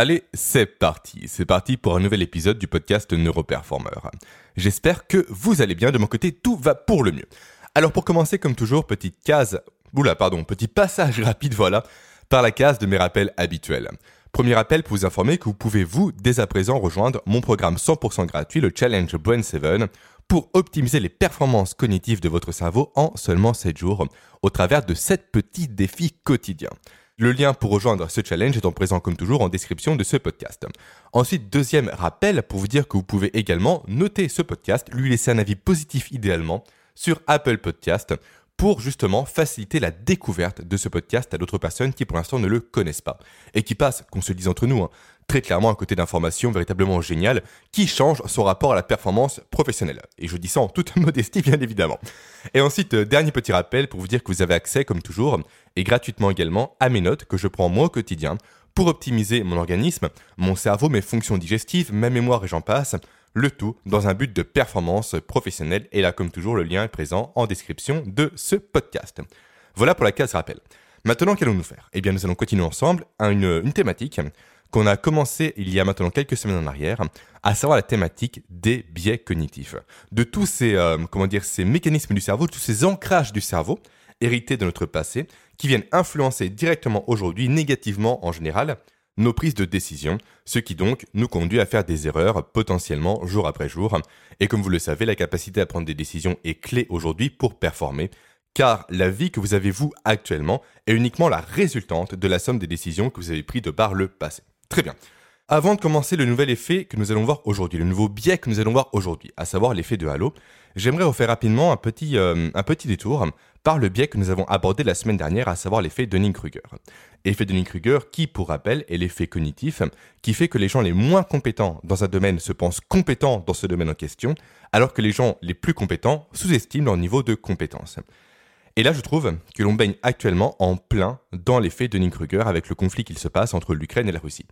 Allez, c'est parti. C'est parti pour un nouvel épisode du podcast Neuroperformer. J'espère que vous allez bien. De mon côté, tout va pour le mieux. Alors pour commencer, comme toujours, petite case, oula, pardon, petit passage rapide, voilà, par la case de mes rappels habituels. Premier rappel pour vous informer que vous pouvez, vous, dès à présent, rejoindre mon programme 100% gratuit, le Challenge Brain 7, pour optimiser les performances cognitives de votre cerveau en seulement 7 jours, au travers de 7 petits défis quotidiens. Le lien pour rejoindre ce challenge est en présent comme toujours en description de ce podcast. Ensuite, deuxième rappel pour vous dire que vous pouvez également noter ce podcast, lui laisser un avis positif idéalement sur Apple Podcast pour justement faciliter la découverte de ce podcast à d'autres personnes qui pour l'instant ne le connaissent pas et qui passent, qu'on se dise entre nous, hein, très clairement à côté d'informations véritablement géniales qui changent son rapport à la performance professionnelle. Et je dis ça en toute modestie, bien évidemment. Et ensuite, euh, dernier petit rappel pour vous dire que vous avez accès, comme toujours, et gratuitement également, à mes notes que je prends moi au quotidien pour optimiser mon organisme, mon cerveau, mes fonctions digestives, ma mémoire et j'en passe, le tout dans un but de performance professionnelle. Et là, comme toujours, le lien est présent en description de ce podcast. Voilà pour la case rappel. Maintenant, qu'allons-nous faire? Eh bien, nous allons continuer ensemble à une, thématique qu'on a commencé il y a maintenant quelques semaines en arrière, à savoir la thématique des biais cognitifs. De tous ces, euh, comment dire, ces mécanismes du cerveau, tous ces ancrages du cerveau hérités de notre passé, qui viennent influencer directement aujourd'hui, négativement en général, nos prises de décision, ce qui donc nous conduit à faire des erreurs potentiellement jour après jour. Et comme vous le savez, la capacité à prendre des décisions est clé aujourd'hui pour performer, car la vie que vous avez vous actuellement est uniquement la résultante de la somme des décisions que vous avez prises de par le passé. Très bien. Avant de commencer le nouvel effet que nous allons voir aujourd'hui, le nouveau biais que nous allons voir aujourd'hui, à savoir l'effet de halo, j'aimerais refaire rapidement un petit, euh, un petit détour par le biais que nous avons abordé la semaine dernière, à savoir l'effet Dunning-Kruger. Effet Dunning-Kruger qui, pour rappel, est l'effet cognitif qui fait que les gens les moins compétents dans un domaine se pensent compétents dans ce domaine en question, alors que les gens les plus compétents sous-estiment leur niveau de compétence. Et là, je trouve que l'on baigne actuellement en plein dans l'effet de Dunning-Kruger avec le conflit qu'il se passe entre l'Ukraine et la Russie.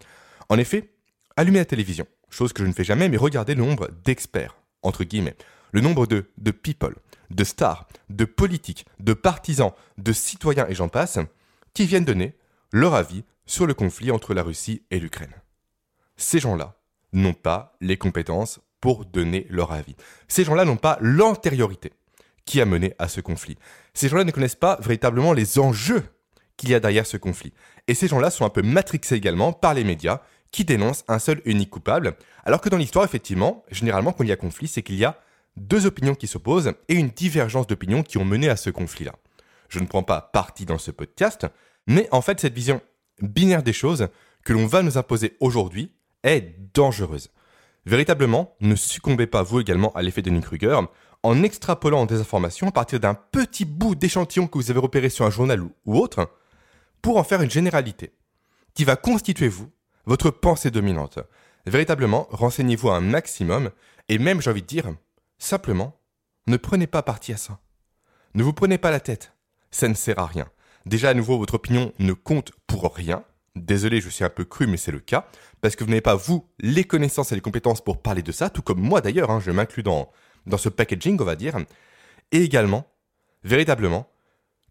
En effet, allumez la télévision, chose que je ne fais jamais, mais regardez le nombre d'experts, entre guillemets, le nombre de, people, de stars, de politiques, de partisans, de citoyens et j'en passe, qui viennent donner leur avis sur le conflit entre la Russie et l'Ukraine. Ces gens-là n'ont pas les compétences pour donner leur avis. Ces gens-là n'ont pas l'antériorité qui a mené à ce conflit. Ces gens-là ne connaissent pas véritablement les enjeux qu'il y a derrière ce conflit. Et ces gens-là sont un peu matrixés également par les médias qui dénoncent un seul unique coupable, alors que dans l'histoire, effectivement, généralement quand il y a conflit, c'est qu'il y a deux opinions qui s'opposent et une divergence d'opinions qui ont mené à ce conflit-là. Je ne prends pas parti dans ce podcast, mais en fait cette vision binaire des choses que l'on va nous imposer aujourd'hui est dangereuse. Véritablement, ne succombez pas vous également à l'effet de Nick Kruger en extrapolant des informations à partir d'un petit bout d'échantillon que vous avez repéré sur un journal ou, autre, pour en faire une généralité, qui va constituer vous, votre pensée dominante. Véritablement, renseignez-vous un maximum, et même, j'ai envie de dire, simplement, ne prenez pas parti à ça. Ne vous prenez pas la tête, ça ne sert à rien. Déjà, à nouveau, votre opinion ne compte pour rien. Désolé, je suis un peu cru, mais c'est le cas. Parce que vous n'avez pas, vous, les connaissances et les compétences pour parler de ça, tout comme moi d'ailleurs, hein, je m'inclus dans, dans ce packaging, on va dire, et également, véritablement,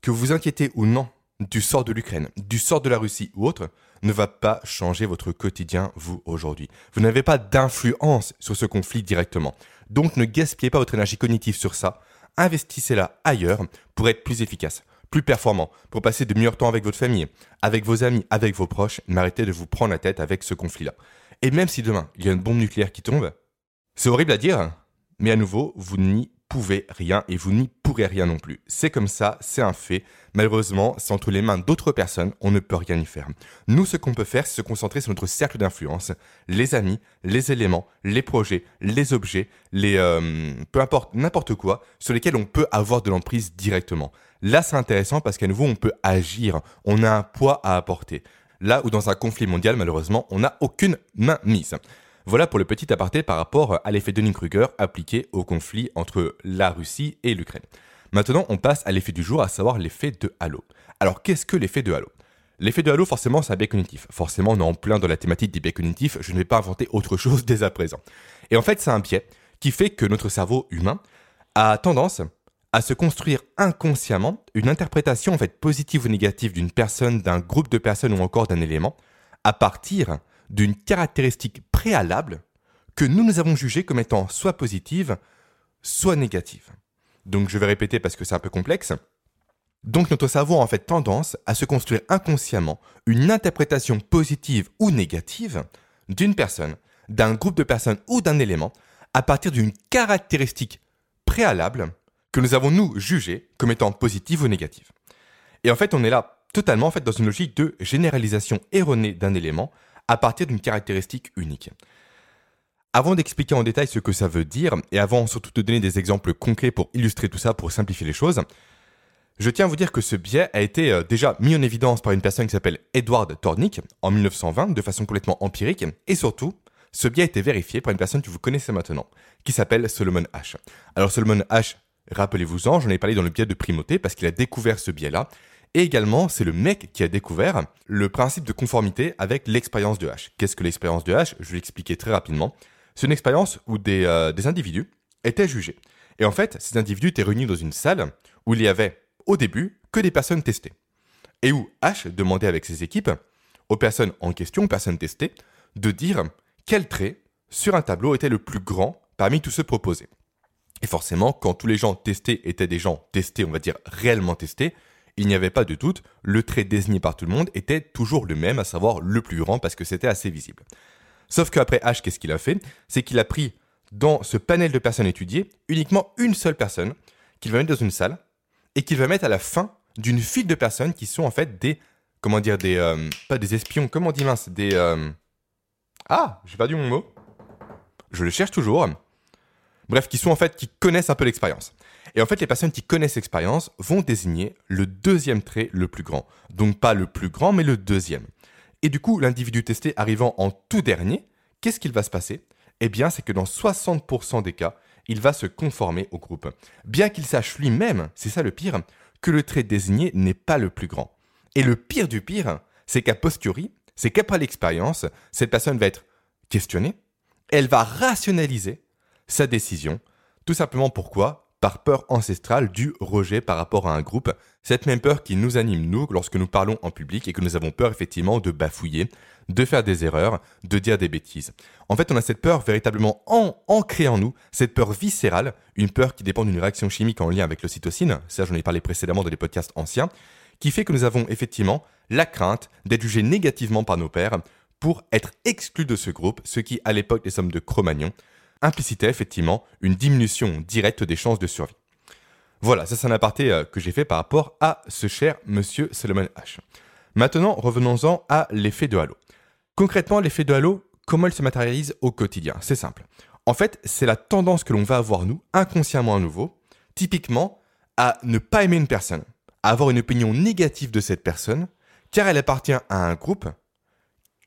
que vous vous inquiétez ou non du sort de l'Ukraine, du sort de la Russie ou autre, ne va pas changer votre quotidien, vous, aujourd'hui. Vous n'avez pas d'influence sur ce conflit directement. Donc ne gaspillez pas votre énergie cognitive sur ça. Investissez-la ailleurs pour être plus efficace, plus performant, pour passer de meilleurs temps avec votre famille, avec vos amis, avec vos proches, mais arrêtez de vous prendre la tête avec ce conflit-là. Et même si demain, il y a une bombe nucléaire qui tombe, c'est horrible à dire, mais à nouveau, vous n'y pouvez rien et vous n'y pourrez rien non plus. C'est comme ça, c'est un fait. Malheureusement, c'est entre les mains d'autres personnes, on ne peut rien y faire. Nous, ce qu'on peut faire, c'est se concentrer sur notre cercle d'influence, les amis, les éléments, les projets, les objets, les euh, peu importe n'importe quoi sur lesquels on peut avoir de l'emprise directement. Là, c'est intéressant parce qu'à nouveau, on peut agir, on a un poids à apporter. Là où dans un conflit mondial, malheureusement, on n'a aucune main mise. Voilà pour le petit aparté par rapport à l'effet Dunning-Kruger appliqué au conflit entre la Russie et l'Ukraine. Maintenant, on passe à l'effet du jour, à savoir l'effet de halo. Alors, qu'est-ce que l'effet de halo? L'effet de halo, forcément, c'est un biais cognitif. Forcément, on est en plein dans la thématique des biais cognitifs, je ne vais pas inventer autre chose dès à présent. Et en fait, c'est un biais qui fait que notre cerveau humain a tendance à se construire inconsciemment une interprétation en fait positive ou négative d'une personne, d'un groupe de personnes ou encore d'un élément à partir d'une caractéristique préalable que nous nous avons jugée comme étant soit positive, soit négative. Donc je vais répéter parce que c'est un peu complexe. Donc notre cerveau a en fait tendance à se construire inconsciemment une interprétation positive ou négative d'une personne, d'un groupe de personnes ou d'un élément à partir d'une caractéristique préalable que nous avons nous jugée comme étant positive ou négative. Et en fait, on est là totalement dans une logique de généralisation erronée d'un élément à partir d'une caractéristique unique. Avant d'expliquer en détail ce que ça veut dire, et avant surtout de donner des exemples concrets pour illustrer tout ça, pour simplifier les choses, je tiens à vous dire que ce biais a été euh, déjà mis en évidence par une personne qui s'appelle Edward Tornick en 1920 de façon complètement empirique, et surtout, ce biais a été vérifié par une personne que vous connaissez maintenant, qui s'appelle Solomon H. Alors Solomon H, rappelez-vous-en, j'en ai parlé dans le biais de primauté parce qu'il a découvert ce biais-là, et également, c'est le mec qui a découvert le principe de conformité avec l'expérience de H. Qu'est-ce que l'expérience de H Je vais l'expliquer très rapidement. C'est une expérience où des, euh, des individus étaient jugés. Et en fait, ces individus étaient réunis dans une salle où il y avait, au début, que des personnes testées. Et où H demandait avec ses équipes, aux personnes en question, aux personnes testées, de dire quel trait sur un tableau était le plus grand parmi tous ceux proposés. Et forcément, quand tous les gens testés étaient des gens testés, on va dire réellement testés, il n'y avait pas de doute, le trait désigné par tout le monde était toujours le même, à savoir le plus grand parce que c'était assez visible. Sauf qu'après H, qu'est-ce qu'il a fait? C'est qu'il a pris dans ce panel de personnes étudiées uniquement une seule personne qu'il va mettre dans une salle et qu'il va mettre à la fin d'une file de personnes qui sont en fait des comment dire des euh, pas des espions, comment on dit des euh, ah, j'ai perdu mon mot. Je le cherche toujours. Bref, qui sont en fait qui connaissent un peu l'expérience. Et en fait, les personnes qui connaissent l'expérience vont désigner le deuxième trait le plus grand. Donc pas le plus grand, mais le deuxième. Et du coup, l'individu testé arrivant en tout dernier, qu'est-ce qu'il va se passer? Eh bien, c'est que dans 60% des cas, il va se conformer au groupe. Bien qu'il sache lui-même, c'est ça le pire, que le trait désigné n'est pas le plus grand. Et le pire du pire, c'est qu'à posteriori, c'est qu'après l'expérience, cette personne va être questionnée, elle va rationaliser sa décision, tout simplement pourquoi? Par peur ancestrale du rejet par rapport à un groupe, cette même peur qui nous anime nous lorsque nous parlons en public et que nous avons peur effectivement de bafouiller, de faire des erreurs, de dire des bêtises. En fait, on a cette peur véritablement en, ancrée en nous, cette peur viscérale, une peur qui dépend d'une réaction chimique en lien avec l'ocytocine, ça j'en ai parlé précédemment dans les podcasts anciens, qui fait que nous avons effectivement la crainte d'être jugés négativement par nos pères pour être exclus de ce groupe, ce qui à l'époque des sommes de Cro-Magnon implicitait effectivement une diminution directe des chances de survie. Voilà, ça c'est un aparté euh, que j'ai fait par rapport à ce cher monsieur Solomon H. Maintenant, revenons-en à l'effet de halo. Concrètement, l'effet de halo, comment il se matérialise au quotidien? C'est simple. En fait, c'est la tendance que l'on va avoir, nous, inconsciemment à nouveau, typiquement, à ne pas aimer une personne, à avoir une opinion négative de cette personne, car elle appartient à un groupe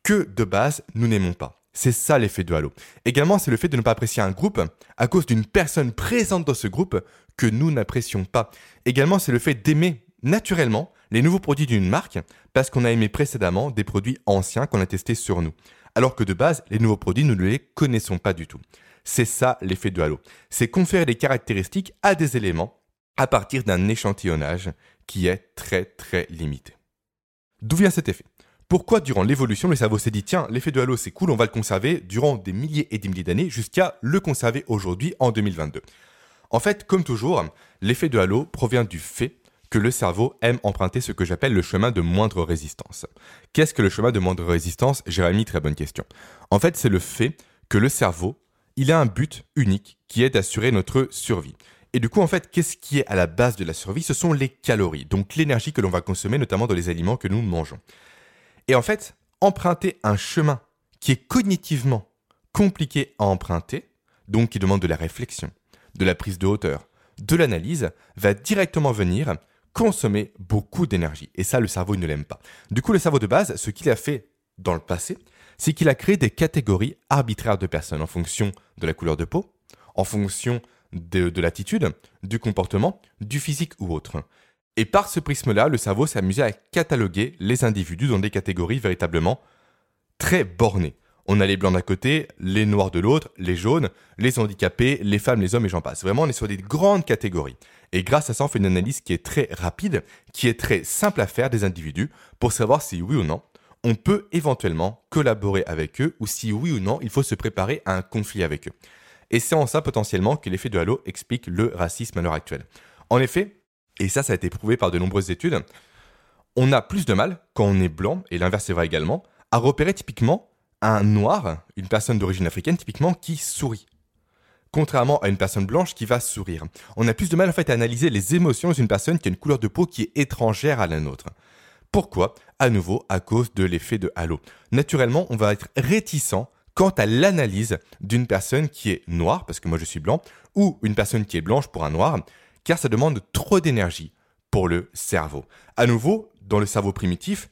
que, de base, nous n'aimons pas. C'est ça l'effet de halo. Également, c'est le fait de ne pas apprécier un groupe à cause d'une personne présente dans ce groupe que nous n'apprécions pas. Également, c'est le fait d'aimer naturellement les nouveaux produits d'une marque parce qu'on a aimé précédemment des produits anciens qu'on a testés sur nous. Alors que de base, les nouveaux produits, nous ne les connaissons pas du tout. C'est ça l'effet de halo. C'est conférer des caractéristiques à des éléments à partir d'un échantillonnage qui est très très limité. D'où vient cet effet? Pourquoi durant l'évolution le cerveau s'est dit tiens l'effet de halo c'est cool on va le conserver durant des milliers et des milliers d'années jusqu'à le conserver aujourd'hui en 2022 En fait comme toujours l'effet de halo provient du fait que le cerveau aime emprunter ce que j'appelle le chemin de moindre résistance. Qu'est-ce que le chemin de moindre résistance Jérémy, très bonne question. En fait, c'est le fait que le cerveau, il a un but unique qui est d'assurer notre survie. Et du coup, en fait, qu'est-ce qui est à la base de la survie? Ce sont les calories, donc l'énergie que l'on va consommer notamment dans les aliments que nous mangeons. Et en fait, emprunter un chemin qui est cognitivement compliqué à emprunter, donc qui demande de la réflexion, de la prise de hauteur, de l'analyse, va directement venir consommer beaucoup d'énergie. Et ça, le cerveau ne l'aime pas. Du coup, le cerveau de base, ce qu'il a fait dans le passé, c'est qu'il a créé des catégories arbitraires de personnes en fonction de la couleur de peau, en fonction de, de l'attitude, du comportement, du physique ou autre. Et par ce prisme-là, le cerveau s'est à cataloguer les individus dans des catégories véritablement très bornées. On a les blancs d'un côté, les noirs de l'autre, les jaunes, les handicapés, les femmes, les hommes et j'en passe. Vraiment, on est sur des grandes catégories. Et grâce à ça, on fait une analyse qui est très rapide, qui est très simple à faire des individus pour savoir si oui ou non on peut éventuellement collaborer avec eux ou si oui ou non il faut se préparer à un conflit avec eux. Et c'est en ça potentiellement que l'effet de halo explique le racisme à l'heure actuelle. En effet, et ça ça a été prouvé par de nombreuses études, on a plus de mal quand on est blanc, et l'inverse est vrai également, à repérer typiquement un noir, une personne d'origine africaine typiquement, qui sourit. Contrairement à une personne blanche qui va sourire. On a plus de mal en fait à analyser les émotions d'une personne qui a une couleur de peau qui est étrangère à la nôtre. Pourquoi? À nouveau, à cause de l'effet de halo. Naturellement, on va être réticent quant à l'analyse d'une personne qui est noire, parce que moi je suis blanc, ou une personne qui est blanche pour un noir, car ça demande trop d'énergie pour le cerveau. À nouveau, dans le cerveau primitif,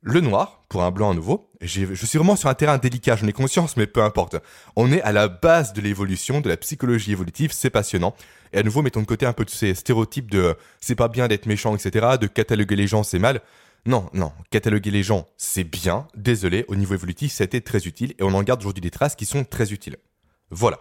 le noir, pour un blanc à nouveau, je suis vraiment sur un terrain délicat, j'en ai conscience, mais peu importe. On est à la base de l'évolution, de la psychologie évolutive, c'est passionnant. Et à nouveau, mettons de côté un peu de ces stéréotypes de c'est pas bien d'être méchant, etc., de cataloguer les gens, c'est mal. Non, non, cataloguer les gens, c'est bien. Désolé, au niveau évolutif, ça a été très utile et on en garde aujourd'hui des traces qui sont très utiles. Voilà.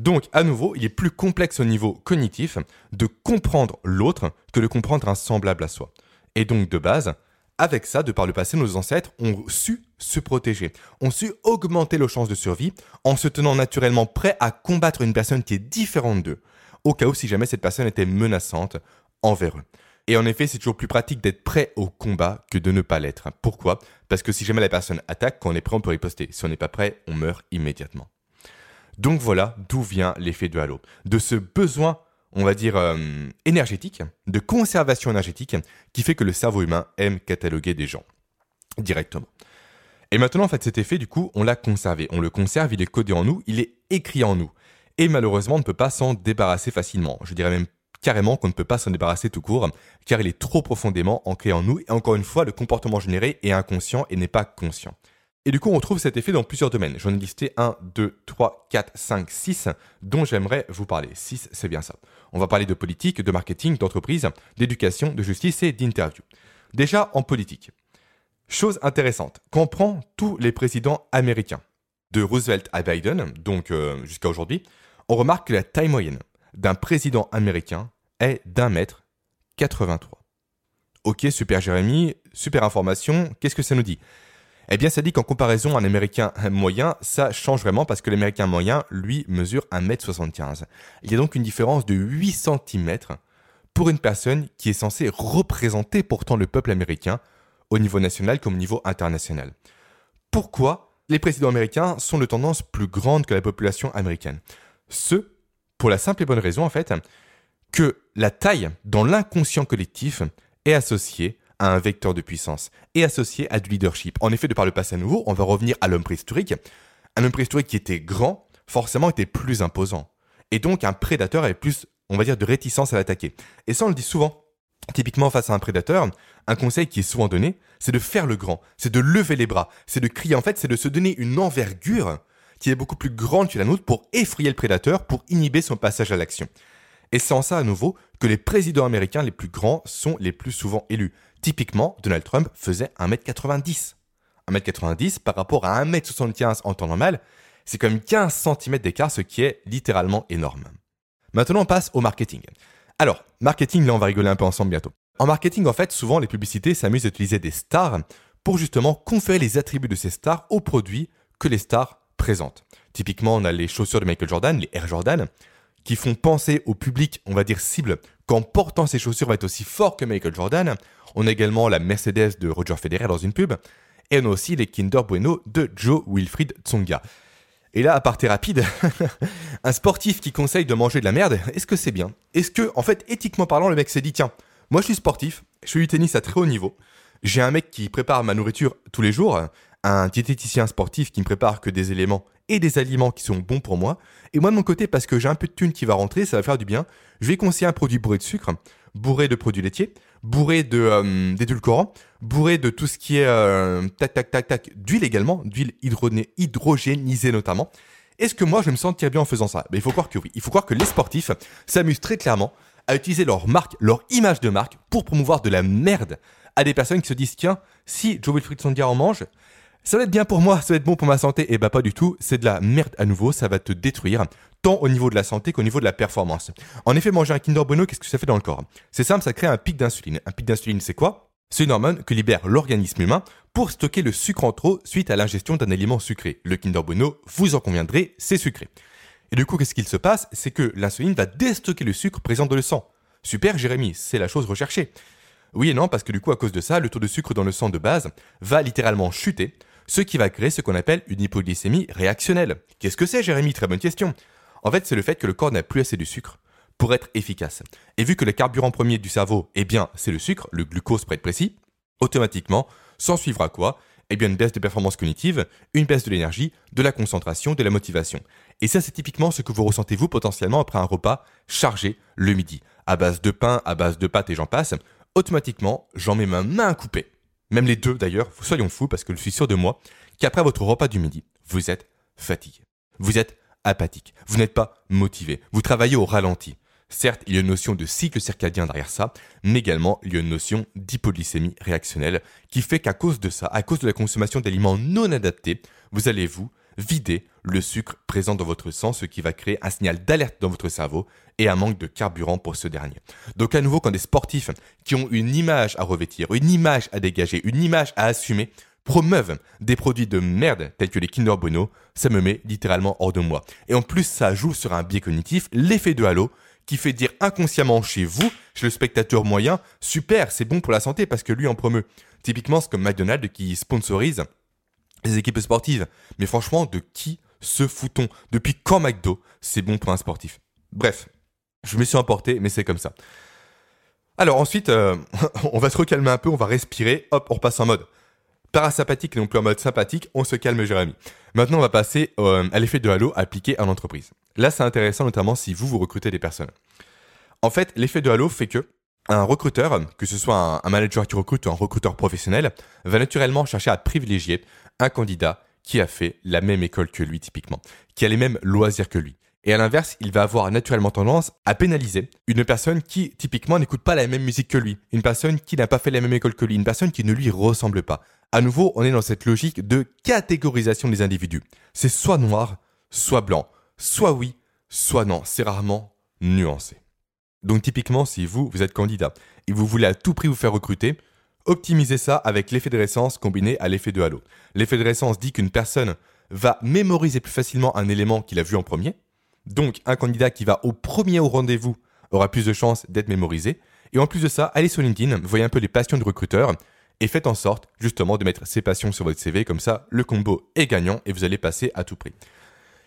Donc, à nouveau, il est plus complexe au niveau cognitif de comprendre l'autre que de comprendre un semblable à soi. Et donc, de base, avec ça, de par le passé, nos ancêtres ont su se protéger, ont su augmenter leurs chances de survie en se tenant naturellement prêts à combattre une personne qui est différente d'eux, au cas où si jamais cette personne était menaçante envers eux. Et en effet, c'est toujours plus pratique d'être prêt au combat que de ne pas l'être. Pourquoi? Parce que si jamais la personne attaque, quand on est prêt, on peut riposter. Si on n'est pas prêt, on meurt immédiatement. Donc voilà d'où vient l'effet de halo. De ce besoin on va dire, euh, énergétique, de conservation énergétique, qui fait que le cerveau humain aime cataloguer des gens directement. Et maintenant, en fait, cet effet, du coup, on l'a conservé. On le conserve, il est codé en nous, il est écrit en nous. Et malheureusement, on ne peut pas s'en débarrasser facilement. Je dirais même carrément qu'on ne peut pas s'en débarrasser tout court, car il est trop profondément ancré en nous. Et encore une fois, le comportement généré est inconscient et n'est pas conscient. Et du coup, on trouve cet effet dans plusieurs domaines. J'en ai listé 1, 2, 3, 4, 5, 6, dont j'aimerais vous parler. 6, c'est bien ça. On va parler de politique, de marketing, d'entreprise, d'éducation, de justice et d'interview. Déjà en politique. Chose intéressante, on prend tous les présidents américains, de Roosevelt à Biden, donc euh, jusqu'à aujourd'hui, on remarque que la taille moyenne d'un président américain est d'un mètre 83. Ok, super Jérémy, super information, qu'est-ce que ça nous dit? Eh bien, ça dit qu'en comparaison à un Américain moyen, ça change vraiment parce que l'Américain moyen, lui, mesure 1m75. Il y a donc une différence de 8 cm pour une personne qui est censée représenter pourtant le peuple américain au niveau national comme au niveau international. Pourquoi les présidents américains sont de tendance plus grande que la population américaine? Ce, pour la simple et bonne raison en fait, que la taille dans l'inconscient collectif est associée à un vecteur de puissance et associé à du leadership. En effet, de par le passé à nouveau, on va revenir à l'homme préhistorique. Un homme préhistorique qui était grand, forcément était plus imposant. Et donc un prédateur avait plus, on va dire, de réticence à l'attaquer. Et ça, on le dit souvent. Typiquement face à un prédateur, un conseil qui est souvent donné, c'est de faire le grand, c'est de lever les bras, c'est de crier, en fait, c'est de se donner une envergure qui est beaucoup plus grande que la nôtre pour effrayer le prédateur, pour inhiber son passage à l'action. Et en ça à nouveau que les présidents américains les plus grands sont les plus souvent élus. Typiquement, Donald Trump faisait 1m90. 1m90 par rapport à 1m75 en temps normal, c'est quand même 15 cm d'écart, ce qui est littéralement énorme. Maintenant, on passe au marketing. Alors, marketing, là, on va rigoler un peu ensemble bientôt. En marketing, en fait, souvent, les publicités s'amusent à utiliser des stars pour justement conférer les attributs de ces stars aux produits que les stars présentent. Typiquement, on a les chaussures de Michael Jordan, les Air Jordan, qui font penser au public, on va dire cible, qu'en portant ces chaussures va être aussi fort que Michael Jordan. On a également la Mercedes de Roger Federer dans une pub. Et on a aussi les Kinder Bueno de Joe Wilfried Tsonga. Et là, à partir rapide, un sportif qui conseille de manger de la merde, est-ce que c'est bien? Est-ce que, en fait, éthiquement parlant, le mec s'est dit, tiens, moi je suis sportif, je fais du tennis à très haut niveau, j'ai un mec qui prépare ma nourriture tous les jours, un diététicien sportif qui me prépare que des éléments et des aliments qui sont bons pour moi. Et moi de mon côté, parce que j'ai un peu de thune qui va rentrer, ça va faire du bien, je vais conseiller un produit bourré de sucre, bourré de produits laitiers, bourré euh, d'édulcorants, bourré de tout ce qui est euh, tac tac tac tac d'huile également, d'huile hydrogénisée notamment. Est-ce que moi je me sentir bien en faisant ça? Ben, Il faut croire que oui. Il faut croire que les sportifs s'amusent très clairement à utiliser leur marque, leur image de marque pour promouvoir de la merde à des personnes qui se disent tiens, si Joe Wilfried Sondia en mange, ça va être bien pour moi, ça va être bon pour ma santé. Et eh bah pas du tout, c'est de la merde à nouveau, ça va te détruire, tant au niveau de la santé qu'au niveau de la performance. En effet, manger un Kinder Bueno, qu'est-ce que ça fait dans le corps? C'est simple, ça crée un pic d'insuline. Un pic d'insuline, c'est quoi? C'est une hormone que libère l'organisme humain pour stocker le sucre en trop suite à l'ingestion d'un aliment sucré. Le Kinder Bueno, vous en conviendrez, c'est sucré. Et du coup, qu'est-ce qu'il se passe? C'est que l'insuline va déstocker le sucre présent dans le sang. Super, Jérémy, c'est la chose recherchée. Oui et non, parce que du coup, à cause de ça, le taux de sucre dans le sang de base va littéralement chuter, ce qui va créer ce qu'on appelle une hypoglycémie réactionnelle. Qu'est-ce que c'est, Jérémy? Très bonne question. En fait, c'est le fait que le corps n'a plus assez de sucre pour être efficace. Et vu que le carburant premier du cerveau, eh bien, c'est le sucre, le glucose pour être précis, automatiquement, s'en suivra quoi? Eh bien, une baisse de performance cognitive, une baisse de l'énergie, de la concentration, de la motivation. Et ça, c'est typiquement ce que vous ressentez vous potentiellement après un repas chargé le midi, à base de pain, à base de pâtes et j'en passe. Automatiquement, j'en mets ma main à couper. Même les deux d'ailleurs, soyons fous parce que je suis sûr de moi qu'après votre repas du midi, vous êtes fatigué. Vous êtes apathique. Vous n'êtes pas motivé. Vous travaillez au ralenti. Certes, il y a une notion de cycle circadien derrière ça, mais également il y a une notion d'hypoglycémie réactionnelle qui fait qu'à cause de ça, à cause de la consommation d'aliments non adaptés, vous allez vous vider le sucre présent dans votre sang, ce qui va créer un signal d'alerte dans votre cerveau et un manque de carburant pour ce dernier. Donc à nouveau, quand des sportifs qui ont une image à revêtir, une image à dégager, une image à assumer, promeuvent des produits de merde tels que les Kinder Bueno, ça me met littéralement hors de moi. Et en plus, ça joue sur un biais cognitif, l'effet de halo, qui fait dire inconsciemment chez vous, chez le spectateur moyen, super, c'est bon pour la santé parce que lui en promeut. Typiquement, c'est comme McDonald's qui sponsorise les équipes sportives. Mais franchement, de qui se fout-on? Depuis quand McDo, c'est bon pour un sportif? Bref, je me suis emporté, mais c'est comme ça. Alors ensuite, euh, on va se recalmer un peu, on va respirer, hop, on repasse en mode parasympathique non plus en mode sympathique, on se calme Jérémy. Maintenant, on va passer euh, à l'effet de halo appliqué à l'entreprise. Là, c'est intéressant notamment si vous, vous recrutez des personnes. En fait, l'effet de halo fait que un recruteur, que ce soit un, manager qui recrute ou un recruteur professionnel, va naturellement chercher à privilégier un candidat qui a fait la même école que lui typiquement, qui a les mêmes loisirs que lui. Et à l'inverse, il va avoir naturellement tendance à pénaliser une personne qui typiquement n'écoute pas la même musique que lui, une personne qui n'a pas fait la même école que lui, une personne qui ne lui ressemble pas. À nouveau, on est dans cette logique de catégorisation des individus. C'est soit noir, soit blanc, soit oui, soit non. C'est rarement nuancé. Donc typiquement, si vous, vous êtes candidat et vous voulez à tout prix vous faire recruter, optimisez ça avec l'effet de récence combiné à l'effet de halo. L'effet de récence dit qu'une personne va mémoriser plus facilement un élément qu'il a vu en premier. Donc un candidat qui va au premier au rendez-vous aura plus de chances d'être mémorisé. Et en plus de ça, allez sur LinkedIn, voyez un peu les passions de recruteurs et faites en sorte justement de mettre ces passions sur votre CV, comme ça le combo est gagnant et vous allez passer à tout prix.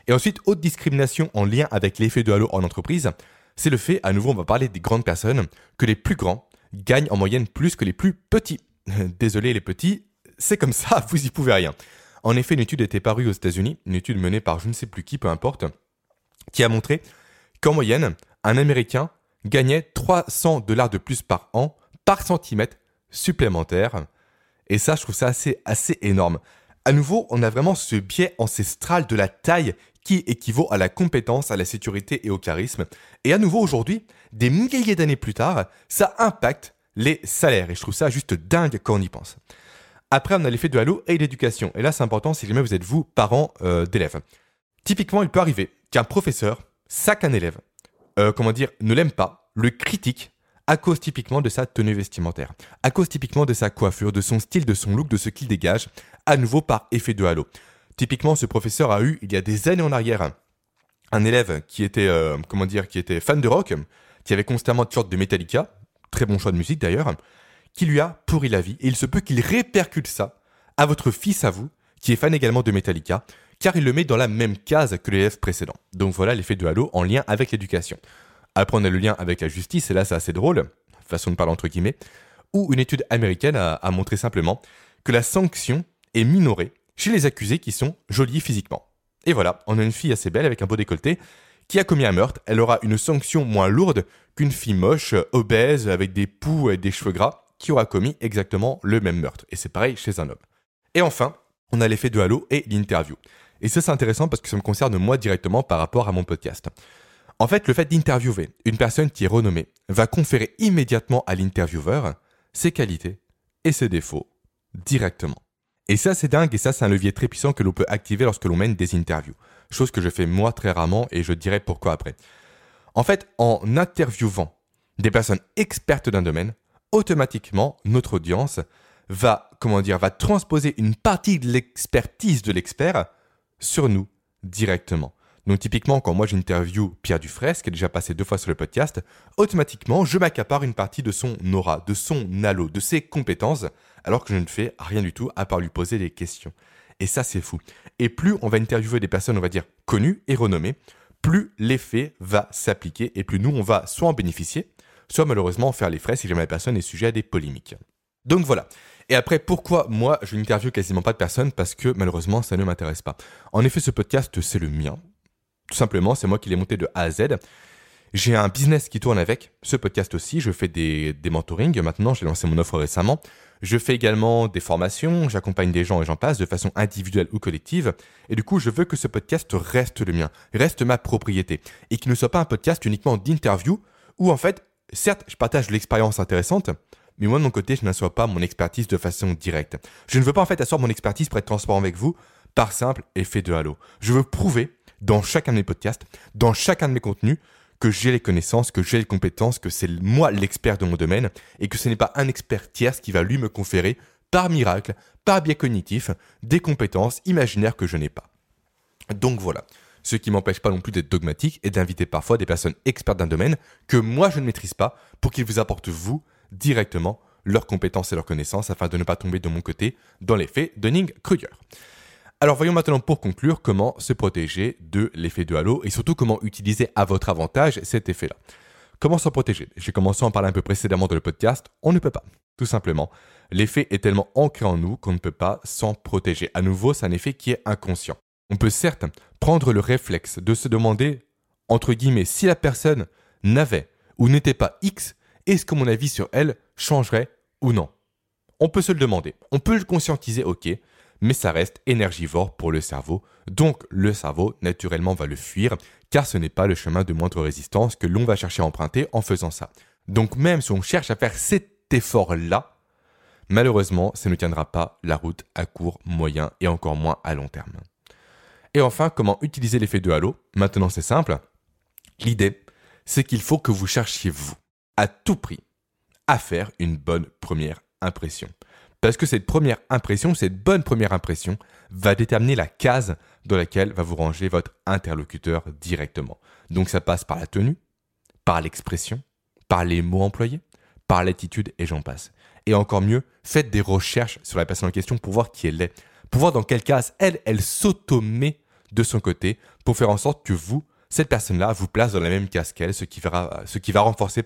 Et ensuite, autre discrimination en lien avec l'effet de halo en entreprise, c'est le fait, à nouveau on va parler des grandes personnes, que les plus grands gagnent en moyenne plus que les plus petits. Désolé les petits, c'est comme ça, vous y pouvez rien. En effet, une étude été parue aux États-Unis, une étude menée par je ne sais plus qui, peu importe, qui a montré qu'en moyenne, un Américain gagnait 300 dollars de plus par an par centimètre supplémentaire. Et ça, je trouve ça assez, assez énorme. À nouveau, on a vraiment ce biais ancestral de la taille qui équivaut à la compétence, à la sécurité et au charisme. Et à nouveau, aujourd'hui, des milliers d'années plus tard, ça impacte les salaires. Et je trouve ça juste dingue quand on y pense. Après, on a l'effet de halo et l'éducation. Et là, c'est important si jamais vous êtes vous, parents euh, d'élèves. Typiquement, il peut arriver qu'un professeur sac un élève, euh, comment dire, ne l'aime pas, le critique à cause typiquement de sa tenue vestimentaire, à cause typiquement de sa coiffure, de son style, de son look, de ce qu'il dégage, à nouveau par effet de halo. Typiquement, ce professeur a eu, il y a des années en arrière, un élève qui était, euh, fan de rock, qui avait constamment de short de Metallica, très bon choix de musique d'ailleurs, qui lui a pourri la vie, et il se peut qu'il répercute ça à votre fils à vous, qui est fan également de Metallica, car il le met dans la même case que l'élève précédent. Donc voilà l'effet de halo en lien avec l'éducation. Après, on a le lien avec la justice, et là, c'est assez drôle, façon de parler entre guillemets, où une étude américaine a, montré simplement que la sanction est minorée chez les accusés qui sont jolis physiquement. Et voilà, on a une fille assez belle avec un beau décolleté qui a commis un meurtre, elle aura une sanction moins lourde qu'une fille moche, obèse, avec des poux et des cheveux gras, qui aura commis exactement le même meurtre. Et c'est pareil chez un homme. Et enfin, on a l'effet de halo et l'interview. Et ça c'est intéressant parce que ça me concerne moi directement par rapport à mon podcast. En fait, le fait d'interviewer une personne qui est renommée va conférer immédiatement à l'intervieweur ses qualités et ses défauts directement. Et ça, c'est dingue et ça, c'est un levier très puissant que l'on peut activer lorsque l'on mène des interviews. Chose que je fais moi très rarement et je dirai pourquoi après. En fait, en interviewant des personnes expertes d'un domaine, automatiquement, notre audience va, comment dire, va transposer une partie de l'expertise de l'expert sur nous directement. Donc typiquement, quand moi j'interview Pierre Dufresne, qui est déjà passé deux fois sur le podcast, automatiquement, je m'accapare une partie de son aura, de son halo, de ses compétences, alors que je ne fais rien du tout à part lui poser des questions. Et ça, c'est fou. Et plus on va interviewer des personnes, on va dire, connues et renommées, plus l'effet va s'appliquer et plus nous, on va soit en bénéficier, soit malheureusement faire les frais si jamais la personne est sujet à des polémiques. Donc voilà. Et après, pourquoi moi, je n'interviewe quasiment pas de personnes Parce que malheureusement, ça ne m'intéresse pas? En effet, ce podcast, c'est le mien. Tout simplement, c'est moi qui l'ai monté de A à Z. J'ai un business qui tourne avec, ce podcast aussi. Je fais des, des mentorings. Maintenant, j'ai lancé mon offre récemment. Je fais également des formations, j'accompagne des gens et j'en passe de façon individuelle ou collective. Et du coup, je veux que ce podcast reste le mien, reste ma propriété. Et qu'il ne soit pas un podcast uniquement d'interview où en fait, certes, je partage l'expérience intéressante, mais moi de mon côté, je n'assois pas mon expertise de façon directe. Je ne veux pas en fait asseoir mon expertise pour être transparent avec vous par simple effet de halo. Je veux prouver dans chacun de mes podcasts, dans chacun de mes contenus, que j'ai les connaissances, que j'ai les compétences, que c'est moi l'expert de mon domaine, et que ce n'est pas un expert tierce qui va lui me conférer, par miracle, par biais cognitif, des compétences imaginaires que je n'ai pas. Donc voilà. Ce qui m'empêche pas non plus d'être dogmatique et d'inviter parfois des personnes expertes d'un domaine que moi je ne maîtrise pas pour qu'ils vous apportent vous directement leurs compétences et leurs connaissances afin de ne pas tomber de mon côté dans l'effet Dunning-Kruger. Alors voyons maintenant pour conclure comment se protéger de l'effet de halo et surtout comment utiliser à votre avantage cet effet-là. Comment s'en protéger? J'ai commencé à en parler un peu précédemment dans le podcast, on ne peut pas. Tout simplement, l'effet est tellement ancré en nous qu'on ne peut pas s'en protéger. À nouveau, c'est un effet qui est inconscient. On peut certes prendre le réflexe de se demander, entre guillemets, si la personne n'avait ou n'était pas X, est-ce que mon avis sur elle changerait ou non? On peut se le demander, on peut le conscientiser, ok, mais ça reste énergivore pour le cerveau, donc le cerveau naturellement va le fuir, car ce n'est pas le chemin de moindre résistance que l'on va chercher à emprunter en faisant ça. Donc même si on cherche à faire cet effort-là, malheureusement, ça ne tiendra pas la route à court, moyen et encore moins à long terme. Et enfin, comment utiliser l'effet de halo? Maintenant, c'est simple. L'idée, c'est qu'il faut que vous cherchiez vous à tout prix à faire une bonne première impression. Parce que cette première impression, cette bonne première impression, va déterminer la case dans laquelle va vous ranger votre interlocuteur directement. Donc ça passe par la tenue, par l'expression, par les mots employés, par l'attitude et j'en passe. Et encore mieux, faites des recherches sur la personne en question pour voir qui elle est, pour voir dans quelle case elle, elle s'automet de son côté pour faire en sorte que vous, cette personne-là vous place dans la même case qu'elle, ce qui, va renforcer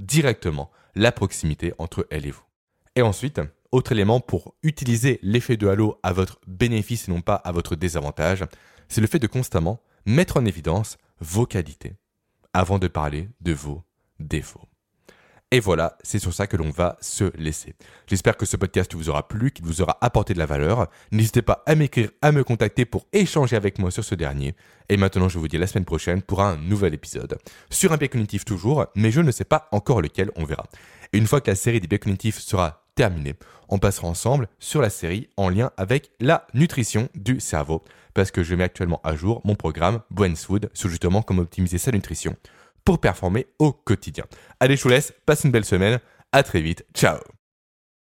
directement la proximité entre elle et vous. Et ensuite, autre élément pour utiliser l'effet de halo à votre bénéfice et non pas à votre désavantage, c'est le fait de constamment mettre en évidence vos qualités avant de parler de vos défauts. Et voilà, c'est sur ça que l'on va se laisser. J'espère que ce podcast vous aura plu, qu'il vous aura apporté de la valeur. N'hésitez pas à m'écrire, à me contacter pour échanger avec moi sur ce dernier. Et maintenant, je vous dis la semaine prochaine pour un nouvel épisode. Sur un biais cognitif toujours, mais je ne sais pas encore lequel, on verra. Et une fois que la série des biais cognitifs sera terminée, on passera ensemble sur la série en lien avec la nutrition du cerveau. Parce que je mets actuellement à jour mon programme Brains Food sur justement comment optimiser sa nutrition pour performer au quotidien. Allez, je vous laisse, passe une belle semaine, à très vite, ciao